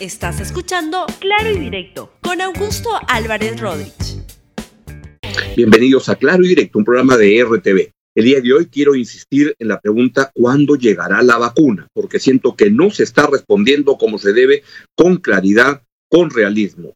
Estás escuchando Claro y Directo con Augusto Álvarez Rodríguez. Bienvenidos a Claro y Directo, un programa de RTV. El día de hoy quiero insistir en la pregunta ¿cuándo llegará la vacuna? Porque siento que no se está respondiendo como se debe, con claridad, con realismo.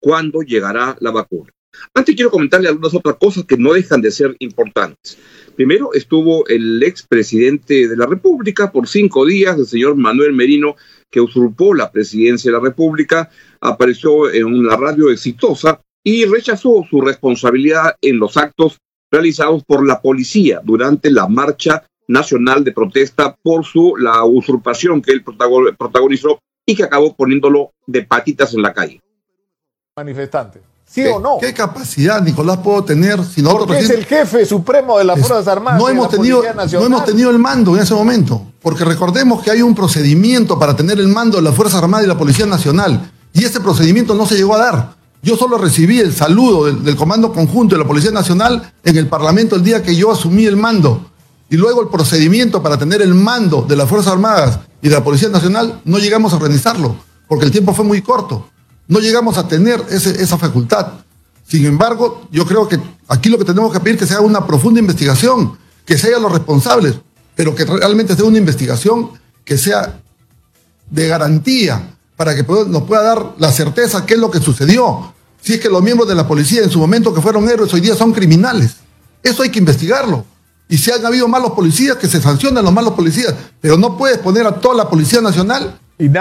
¿Cuándo llegará la vacuna? Antes quiero comentarle algunas otras cosas que no dejan de ser importantes. Primero estuvo el expresidente de la República por cinco días, el señor Manuel Merino, que usurpó la presidencia de la República, apareció en una radio exitosa y rechazó su responsabilidad en los actos realizados por la policía durante la marcha nacional de protesta por su la usurpación que él protagonizó y que acabó poniéndolo de patitas en la calle. Manifestante. ¿Sí o no? ¿Qué capacidad, Nicolás, puedo tener si nosotros... Porque es el jefe supremo de las Fuerzas Armadas. No hemos, tenido, no hemos tenido el mando en ese momento, porque recordemos que hay un procedimiento para tener el mando de las Fuerzas Armadas y la Policía Nacional, y ese procedimiento no se llegó a dar. Yo solo recibí el saludo del, del Comando Conjunto de la Policía Nacional en el Parlamento el día que yo asumí el mando. Y luego el procedimiento para tener el mando de las Fuerzas Armadas y de la Policía Nacional no llegamos a organizarlo, porque el tiempo fue muy corto. No llegamos a tener esa facultad. Sin embargo, yo creo que aquí lo que tenemos que pedir es que se haga una profunda investigación, que se los responsables, pero que realmente sea una investigación que sea de garantía para que nos pueda dar la certeza qué es lo que sucedió. Si es que los miembros de la policía en su momento que fueron héroes hoy día son criminales. Eso hay que investigarlo. Y si han habido malos policías, que se sancionen los malos policías. Pero no puedes poner a toda la Policía Nacional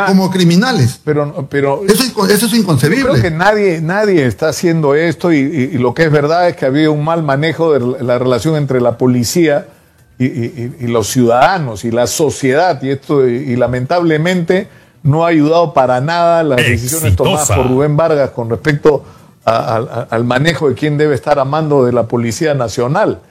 como criminales. Pero, pero eso, es, eso es inconcebible. creo que nadie, nadie está haciendo esto y, lo que es verdad es que ha habido un mal manejo de la relación entre la policía y, los ciudadanos y la sociedad y esto y, lamentablemente no ha ayudado para nada las decisiones tomadas por Rubén Vargas con respecto al manejo de quién debe estar a mando de la Policía Nacional.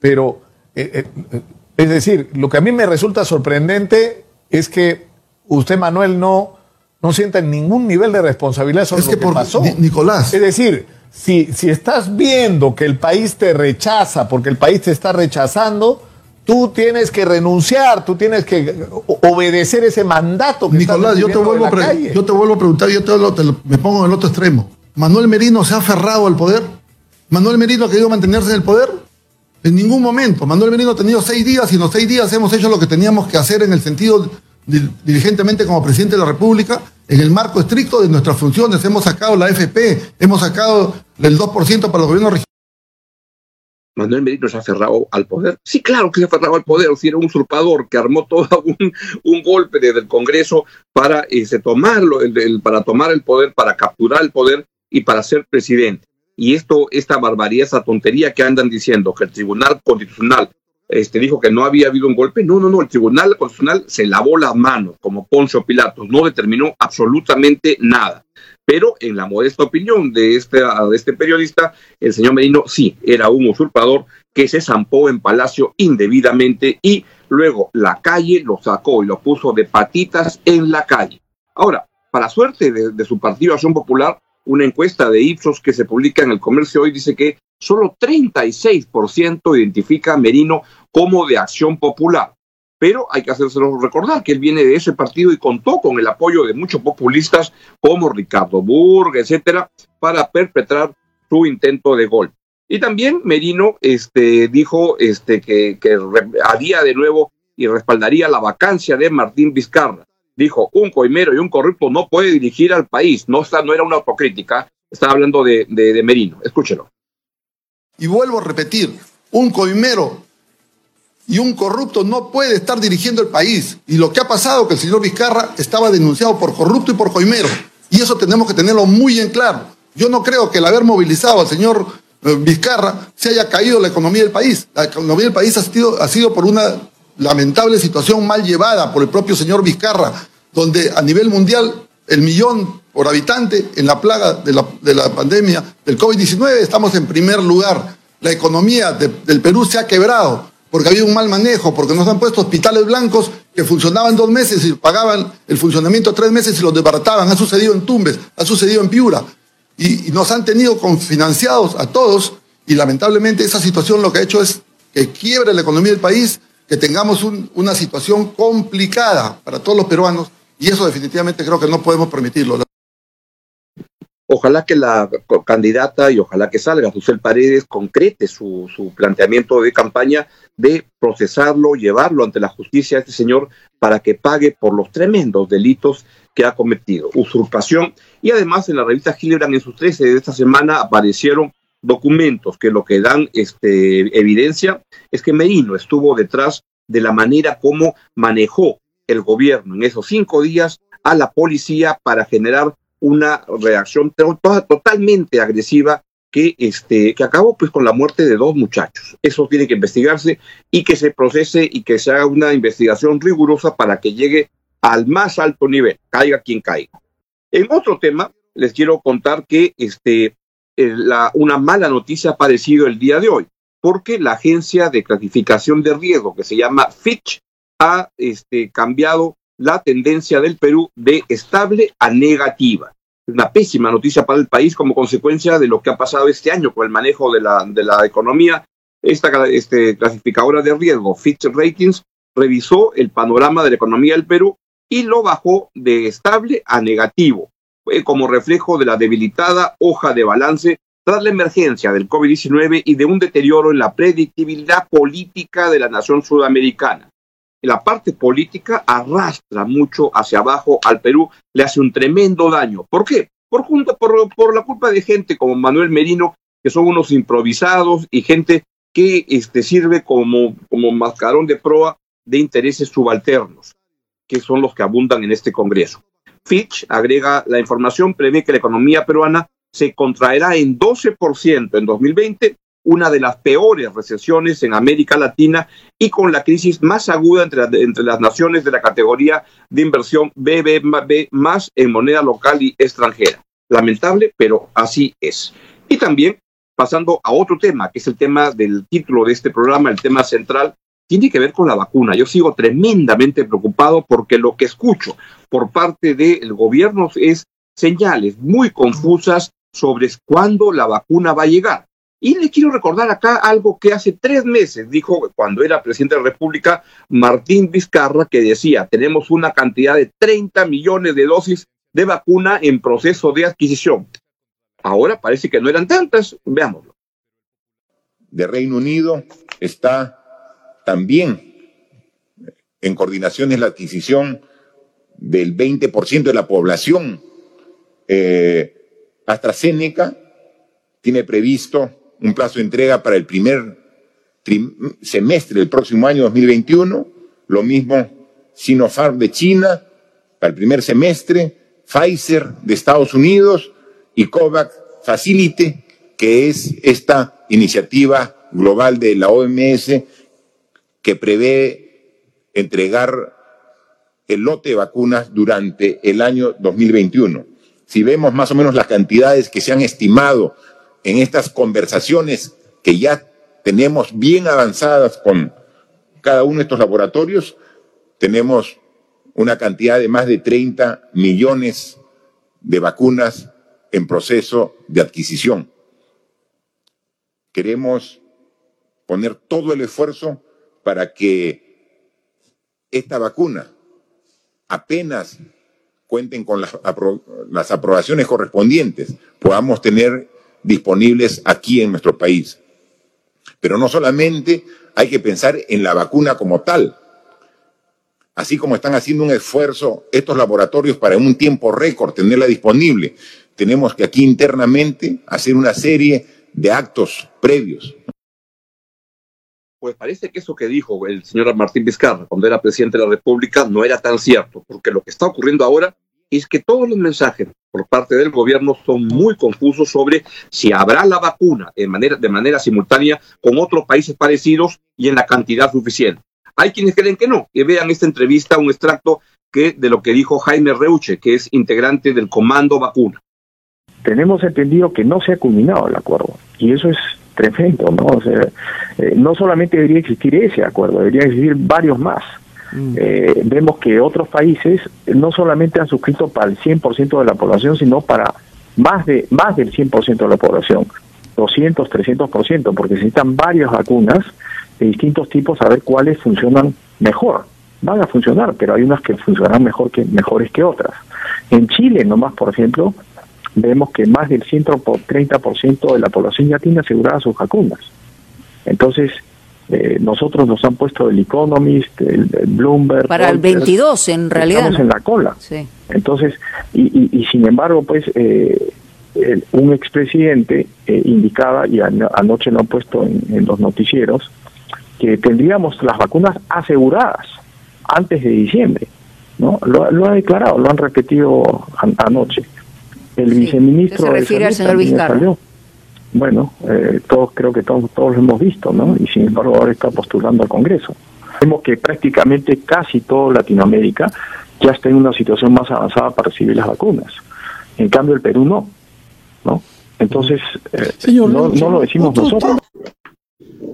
Pero, eh, eh, es decir, lo que a mí me resulta sorprendente es que usted, Manuel, no, no sienta ningún nivel de responsabilidad sobre lo que, pasó. Nicolás. Es decir, si, si estás viendo que el país te rechaza porque el país te está rechazando, tú tienes que renunciar, tú tienes que obedecer ese mandato que Nicolás, yo te, vuelvo a yo te vuelvo a preguntar, yo te, me pongo en el otro extremo. ¿Manuel Merino se ha aferrado al poder? ¿Manuel Merino ha querido mantenerse en el poder? En ningún momento. Manuel Merino ha tenido seis días y en los seis días hemos hecho lo que teníamos que hacer en el sentido diligentemente como presidente de la República, en el marco estricto de nuestras funciones. Hemos sacado la FP, hemos sacado el 2% para los gobiernos regionales. Manuel Merino se ha aferrado al poder. Sí, claro que se ha aferrado al poder, si era un usurpador que armó todo un, golpe desde el Congreso para este, tomarlo, para tomar el poder, para capturar el poder y para ser presidente. Y esto, esta barbaridad, esa tontería que andan diciendo que el Tribunal Constitucional este, dijo que no había habido un golpe. No, no, no, el Tribunal Constitucional se lavó las manos como Poncio Pilatos, no determinó absolutamente nada. Pero en la modesta opinión de este, de este periodista, el señor Merino sí era un usurpador que se zampó en Palacio indebidamente y luego la calle lo sacó y lo puso de patitas en la calle. Ahora, para suerte de, de su partido Acción Popular, una encuesta de Ipsos que se publica en el comercio hoy dice que solo 36% identifica a Merino como de acción popular. Pero hay que hacérselo recordar que él viene de ese partido y contó con el apoyo de muchos populistas como Ricardo Burg, etcétera, para perpetrar su intento de golpe. Y también Merino este, dijo este, que, que haría de nuevo y respaldaría la vacancia de Martín Vizcarra. Dijo, un coimero y un corrupto no puede dirigir al país. No, está, no era una autocrítica, estaba hablando de, de, Merino. Escúchelo. Y vuelvo a repetir, un coimero y un corrupto no puede estar dirigiendo el país. Y lo que ha pasado que el señor Vizcarra estaba denunciado por corrupto y por coimero. Y eso tenemos que tenerlo muy en claro. Yo no creo que el haber movilizado al señor eh, Vizcarra se haya caído la economía del país. La economía del país ha sido, ha sido por una lamentable situación mal llevada por el propio señor Vizcarra, donde a nivel mundial el millón por habitante en la plaga de la, de la pandemia del COVID-19 estamos en primer lugar. La economía del Perú se ha quebrado porque había un mal manejo, porque nos han puesto hospitales blancos que funcionaban dos meses y pagaban el funcionamiento tres meses y los desbarataban. Ha sucedido en Tumbes, ha sucedido en Piura. Y, nos han tenido financiados a todos y lamentablemente esa situación lo que ha hecho es que quiebre la economía del país, que tengamos una situación complicada para todos los peruanos Y eso definitivamente creo que no podemos permitirlo. Ojalá que la candidata y ojalá que salga José Paredes concrete su, su, planteamiento de campaña de procesarlo, llevarlo ante la justicia a este señor para que pague por los tremendos delitos que ha cometido, usurpación. Y además en la revista Hildebrand en sus 13 de esta semana aparecieron documentos que lo que dan este, evidencia es que Merino estuvo detrás de la manera como manejó el gobierno en esos cinco días a la policía para generar una reacción totalmente agresiva que, este, que acabó pues con la muerte de dos muchachos. Eso tiene que investigarse y que se procese y que se haga una investigación rigurosa para que llegue al más alto nivel, caiga quien caiga. En otro tema, les quiero contar que este, la, una mala noticia ha aparecido el día de hoy, porque la agencia de clasificación de riesgo, que se llama Fitch, ha este, cambiado la tendencia del Perú de estable a negativa. Una pésima noticia para el país como consecuencia de lo que ha pasado este año con el manejo de la, de la economía. Esta este, clasificadora de riesgo, Fitch Ratings, revisó el panorama de la economía del Perú y lo bajó de estable a negativo, como reflejo de la debilitada hoja de balance tras la emergencia del COVID-19 y de un deterioro en la predictibilidad política de la nación sudamericana la parte política arrastra mucho hacia abajo al Perú, le hace un tremendo daño. ¿Por qué? Por, junto, por, por la culpa de gente como Manuel Merino, que son unos improvisados y gente que este, sirve como, como mascarón de proa de intereses subalternos, que son los que abundan en este Congreso. Fitch agrega la información, prevé que la economía peruana se contraerá en 12% en 2020 una de las peores recesiones en América Latina y con la crisis más aguda entre, entre las naciones de la categoría de inversión BBB más en moneda local y extranjera. Lamentable, pero así es. Y también, pasando a otro tema, que es el tema del título de este programa, el tema central, tiene que ver con la vacuna. Yo sigo tremendamente preocupado porque lo que escucho por parte del gobierno es señales muy confusas sobre cuándo la vacuna va a llegar. Y le quiero recordar acá algo que hace tres meses dijo cuando era presidente de la República Martín Vizcarra, que decía, tenemos una cantidad de 30 millones de dosis de vacuna en proceso de adquisición. Ahora parece que no eran tantas, veámoslo. De Reino Unido está también en coordinación en la adquisición del 20% de la población. Eh, AstraZeneca tiene previsto un plazo de entrega para el primer semestre del próximo año 2021, lo mismo Sinopharm de China para el primer semestre, Pfizer de Estados Unidos y COVAX Facility, que es esta iniciativa global de la OMS que prevé entregar el lote de vacunas durante el año 2021. Si vemos más o menos las cantidades que se han estimado en estas conversaciones que ya tenemos bien avanzadas con cada uno de estos laboratorios, tenemos una cantidad de más de 30 millones de vacunas en proceso de adquisición. Queremos poner todo el esfuerzo para que esta vacuna apenas cuenten con las, las aprobaciones correspondientes, podamos tener disponibles aquí en nuestro país. Pero no solamente hay que pensar en la vacuna como tal, así como están haciendo un esfuerzo estos laboratorios para en un tiempo récord tenerla disponible, tenemos que aquí internamente hacer una serie de actos previos. Pues parece que eso que dijo el señor Martín Vizcarra cuando era presidente de la República no era tan cierto, porque lo que está ocurriendo ahora es que todos los mensajes por parte del gobierno son muy confusos sobre si habrá la vacuna de manera, de manera simultánea con otros países parecidos y en la cantidad suficiente. Hay quienes creen que no, que vean esta entrevista, un extracto que, de lo que dijo Jaime Reuche, que es integrante del Comando Vacuna. Tenemos entendido que no se ha culminado el acuerdo y eso es tremendo, ¿no? O sea, eh, no solamente debería existir ese acuerdo, deberían existir varios más. Mm. Eh, vemos que otros países no solamente han suscrito para el 100% de la población, sino para más de más del 100% de la población, 200, 300%, porque necesitan varias vacunas de distintos tipos a ver cuáles funcionan mejor. van a funcionar, pero hay unas que funcionarán mejor que, mejores que otras. En Chile, nomás, por ejemplo, vemos que más del 130% de la población ya tiene aseguradas sus vacunas. Entonces, eh, nosotros nos han puesto el Economist, el, Bloomberg. Para el 22, en realidad. Estamos en la cola. Entonces, y, y, sin embargo, pues, eh, un expresidente eh, indicaba, y anoche lo han puesto en, los noticieros, que tendríamos las vacunas aseguradas antes de diciembre. ¿no? Lo, ha declarado, lo han repetido anoche. El viceministro. Se refiere al señor Vizcarra. Bueno, eh, todos creo que todos, todos lo hemos visto, ¿no? Y sin embargo ahora está postulando al Congreso. Vemos que prácticamente casi toda Latinoamérica ya está en una situación más avanzada para recibir las vacunas. En cambio el Perú no, ¿no? Entonces, eh, no, no, lo decimos nosotros.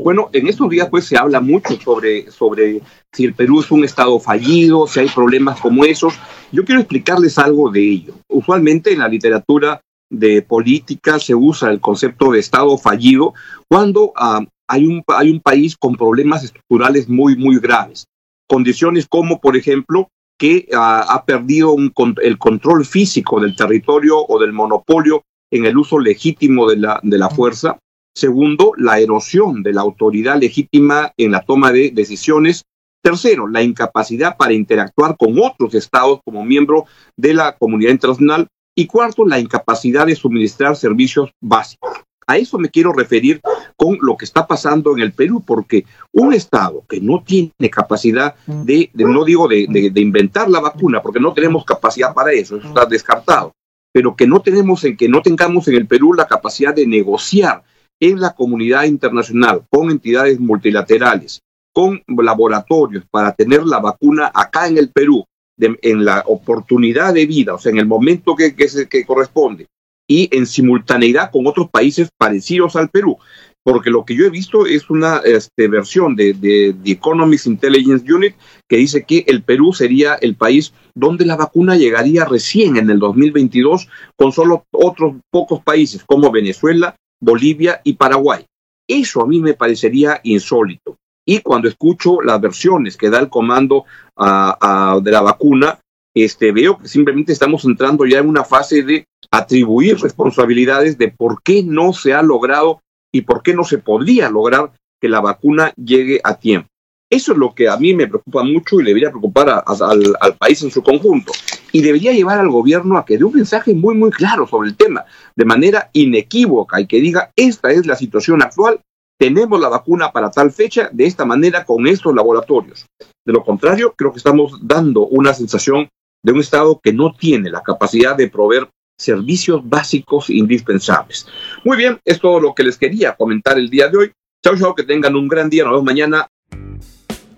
Bueno, en estos días pues se habla mucho sobre, sobre si el Perú es un estado fallido, si hay problemas como esos. Yo quiero explicarles algo de ello. Usualmente en la literatura de política se usa el concepto de Estado fallido cuando ah, hay, un, hay un país con problemas estructurales muy, muy graves. Condiciones como, por ejemplo, que ah, ha perdido un, el control físico del territorio o del monopolio en el uso legítimo de la, de la fuerza. Segundo, la erosión de la autoridad legítima en la toma de decisiones. Tercero, la incapacidad para interactuar con otros estados como miembro de la comunidad internacional. Y cuarto, la incapacidad de suministrar servicios básicos. A eso me quiero referir con lo que está pasando en el Perú, porque un Estado que no tiene capacidad de, no digo de, de, inventar la vacuna, porque no tenemos capacidad para eso, eso está descartado, pero que no tenemos en que no tengamos en el Perú la capacidad de negociar en la comunidad internacional con entidades multilaterales, con laboratorios para tener la vacuna acá en el Perú en la oportunidad de vida, o sea, en el momento que, que, corresponde, y en simultaneidad con otros países parecidos al Perú. Porque lo que yo he visto es una este, versión de, de The Economics Intelligence Unit que dice que el Perú sería el país donde la vacuna llegaría recién en el 2022 con solo otros pocos países como Venezuela, Bolivia y Paraguay. Eso a mí me parecería insólito. Y cuando escucho las versiones que da el comando de la vacuna, este, veo que simplemente estamos entrando ya en una fase de atribuir responsabilidades de por qué no se ha logrado y por qué no se podría lograr que la vacuna llegue a tiempo. Eso es lo que a mí me preocupa mucho y debería preocupar al, al, país en su conjunto. Y debería llevar al gobierno a que dé un mensaje muy, muy claro sobre el tema, de manera inequívoca y que diga, esta es la situación actual tenemos la vacuna para tal fecha, de esta manera, con estos laboratorios. De lo contrario, creo que estamos dando una sensación de un Estado que no tiene la capacidad de proveer servicios básicos indispensables. Muy bien, es todo lo que les quería comentar el día de hoy. Chao, chao, que tengan un gran día. Nos vemos mañana.